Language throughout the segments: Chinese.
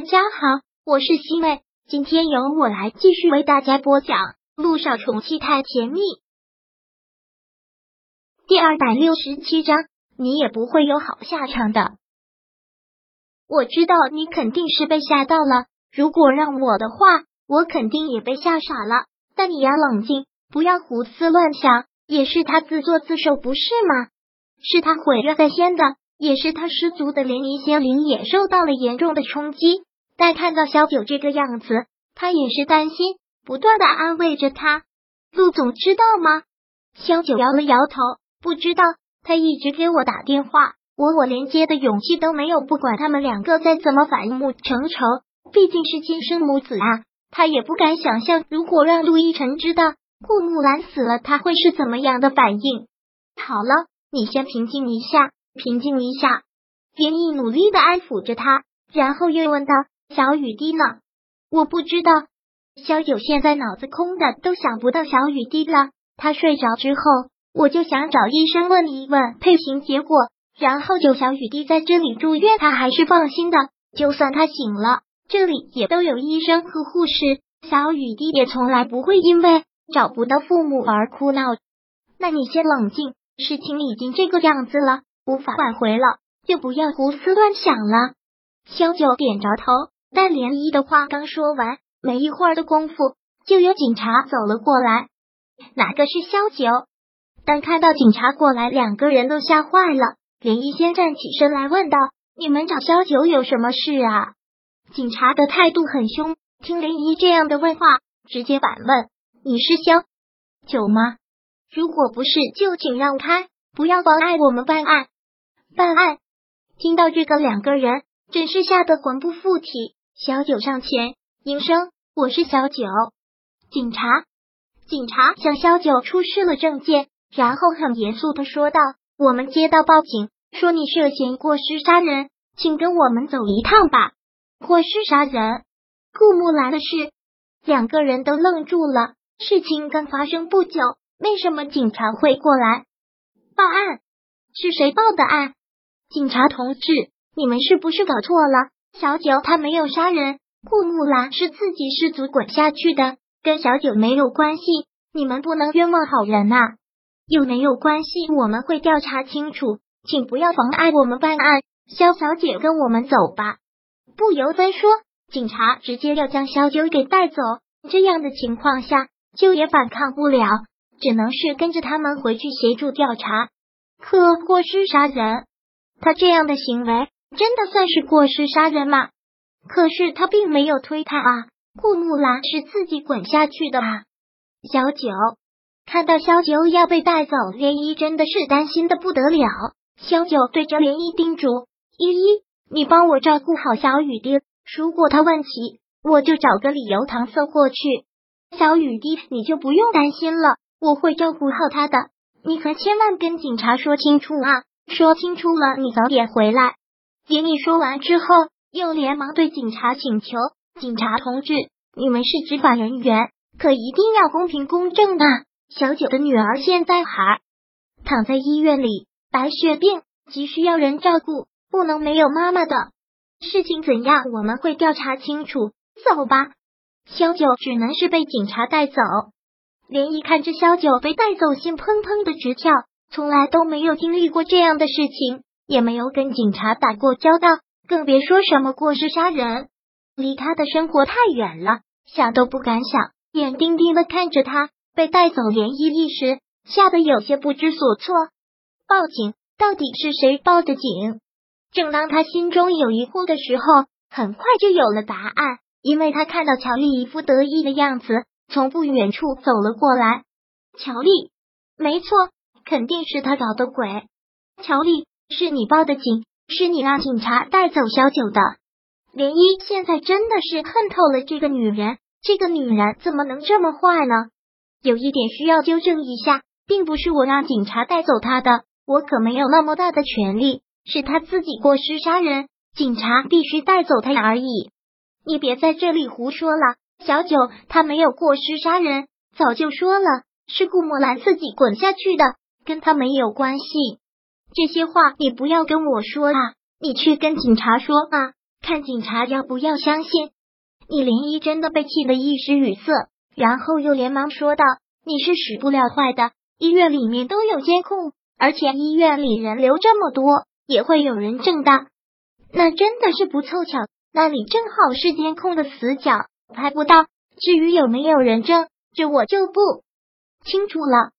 大家好，我是西妹，今天由我来继续为大家播讲《路上宠妻太甜蜜》第二百六十七章。你也不会有好下场的。我知道你肯定是被吓到了，如果让我的话，我肯定也被吓傻了。但你要冷静，不要胡思乱想。也是他自作自受，不是吗？是他毁约在先的。也是他失足的涟漪仙灵也受到了严重的冲击，但看到小九这个样子，他也是担心，不断的安慰着他。陆总知道吗？小九摇了摇头，不知道。他一直给我打电话，我我连接的勇气都没有。不管他们两个再怎么反目成仇，毕竟是亲生母子啊。他也不敢想象，如果让陆亦辰知道顾木兰死了，他会是怎么样的反应。好了，你先平静一下。平静一下，连毅努力的安抚着他，然后又问道：“小雨滴呢？”我不知道。小九现在脑子空的，都想不到小雨滴了。他睡着之后，我就想找医生问一问配型结果，然后就小雨滴在这里住院，他还是放心的。就算他醒了，这里也都有医生和护士，小雨滴也从来不会因为找不到父母而哭闹。那你先冷静，事情已经这个样子了。无法挽回了，就不要胡思乱想了。萧九点着头，但涟漪的话刚说完，没一会儿的功夫，就有警察走了过来。哪个是萧九？当看到警察过来，两个人都吓坏了。涟漪先站起身来问道：“你们找萧九有什么事啊？”警察的态度很凶，听林一这样的问话，直接反问：“你是萧九吗？如果不是，就请让开，不要妨碍我们办案。”办案，听到这个，两个人真是吓得魂不附体。小九上前应声：“我是小九。”警察，警察向小九出示了证件，然后很严肃的说道：“我们接到报警，说你涉嫌过失杀人，请跟我们走一趟吧。”过失杀人，顾木兰的事，两个人都愣住了。事情刚发生不久，为什么警察会过来报案？是谁报的案？警察同志，你们是不是搞错了？小九他没有杀人，顾木兰是自己失足滚下去的，跟小九没有关系。你们不能冤枉好人呐！又没有关系，我们会调查清楚，请不要妨碍我们办案。肖小姐，跟我们走吧。不由分说，警察直接要将小九给带走。这样的情况下，就也反抗不了，只能是跟着他们回去协助调查。可过失杀人。他这样的行为真的算是过失杀人吗？可是他并没有推他啊，顾木兰是自己滚下去的啊。小九看到小九要被带走，涟漪真的是担心的不得了。小九对着涟漪叮嘱：“依依，你帮我照顾好小雨滴，如果他问起，我就找个理由搪塞过去。小雨滴，你就不用担心了，我会照顾好他的。你可千万跟警察说清楚啊。”说清楚了，你早点回来。给你说完之后，又连忙对警察请求：“警察同志，你们是执法人员，可一定要公平公正啊！小九的女儿现在还躺在医院里，白血病，急需要人照顾，不能没有妈妈的。事情怎样，我们会调查清楚。走吧。”小九只能是被警察带走。连一看着小九被带走，心砰砰的直跳。从来都没有经历过这样的事情，也没有跟警察打过交道，更别说什么过失杀人。离他的生活太远了，想都不敢想。眼定定的看着他被带走，涟漪一时吓得有些不知所措。报警，到底是谁报的警？正当他心中有疑惑的时候，很快就有了答案，因为他看到乔丽一副得意的样子，从不远处走了过来。乔丽，没错。肯定是他搞的鬼，乔丽，是你报的警，是你让警察带走小九的。涟漪现在真的是恨透了这个女人，这个女人怎么能这么坏呢？有一点需要纠正一下，并不是我让警察带走她的，我可没有那么大的权利，是她自己过失杀人，警察必须带走她而已。你别在这里胡说了，小九他没有过失杀人，早就说了，是顾墨兰自己滚下去的。跟他没有关系，这些话你不要跟我说啊！你去跟警察说啊！看警察要不要相信。你连一真的被气得一时语塞，然后又连忙说道：“你是使不了坏的，医院里面都有监控，而且医院里人流这么多，也会有人证的。那真的是不凑巧，那里正好是监控的死角，拍不到。至于有没有人证，这我就不清楚了。”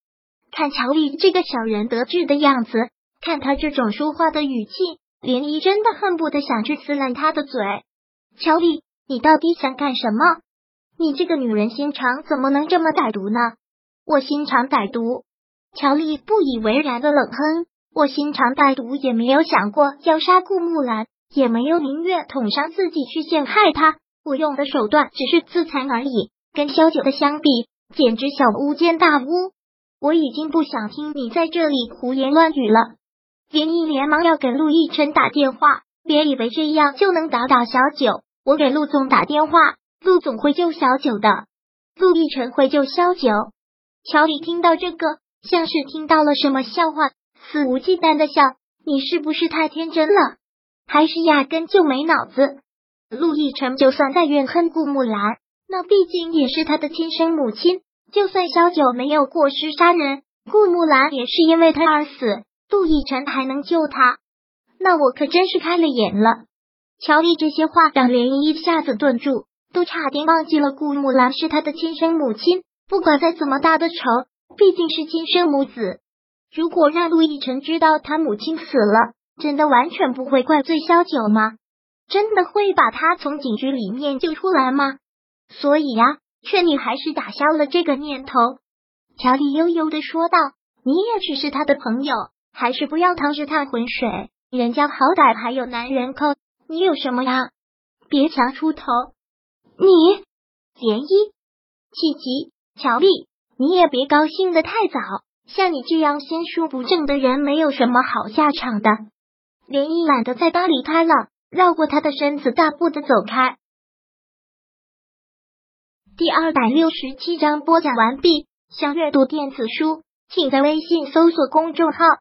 看乔丽这个小人得志的样子，看他这种说话的语气，连依真的恨不得想去撕烂他的嘴。乔丽，你到底想干什么？你这个女人心肠怎么能这么歹毒呢？我心肠歹毒？乔丽不以为然的冷哼。我心肠歹毒，也没有想过要杀顾木兰，也没有宁愿捅伤自己去陷害他。我用的手段只是自残而已，跟萧九的相比，简直小巫见大巫。我已经不想听你在这里胡言乱语了。林毅连忙要给陆亦辰打电话，别以为这样就能打倒小九。我给陆总打电话，陆总会救小九的。陆亦辰会救小九。乔丽听到这个，像是听到了什么笑话，肆无忌惮的笑。你是不是太天真了，还是压根就没脑子？陆亦辰就算再怨恨顾木兰，那毕竟也是他的亲生母亲。就算萧九没有过失杀人，顾木兰也是因为他而死，杜奕晨还能救他，那我可真是开了眼了。乔丽这些话让涟漪一下子顿住，都差点忘记了顾木兰是他的亲生母亲。不管再怎么大的仇，毕竟是亲生母子。如果让陆亦辰知道他母亲死了，真的完全不会怪罪萧九吗？真的会把他从警局里面救出来吗？所以呀。劝你还是打消了这个念头。”乔丽悠悠的说道，“你也只是他的朋友，还是不要趟这趟浑水。人家好歹还有男人扣，你有什么呀？别想出头。你涟漪，气急，乔丽，你也别高兴的太早。像你这样心术不正的人，没有什么好下场的。”涟漪懒得再搭理他了，绕过他的身子，大步的走开。第二百六十七章播讲完毕。想阅读电子书，请在微信搜索公众号“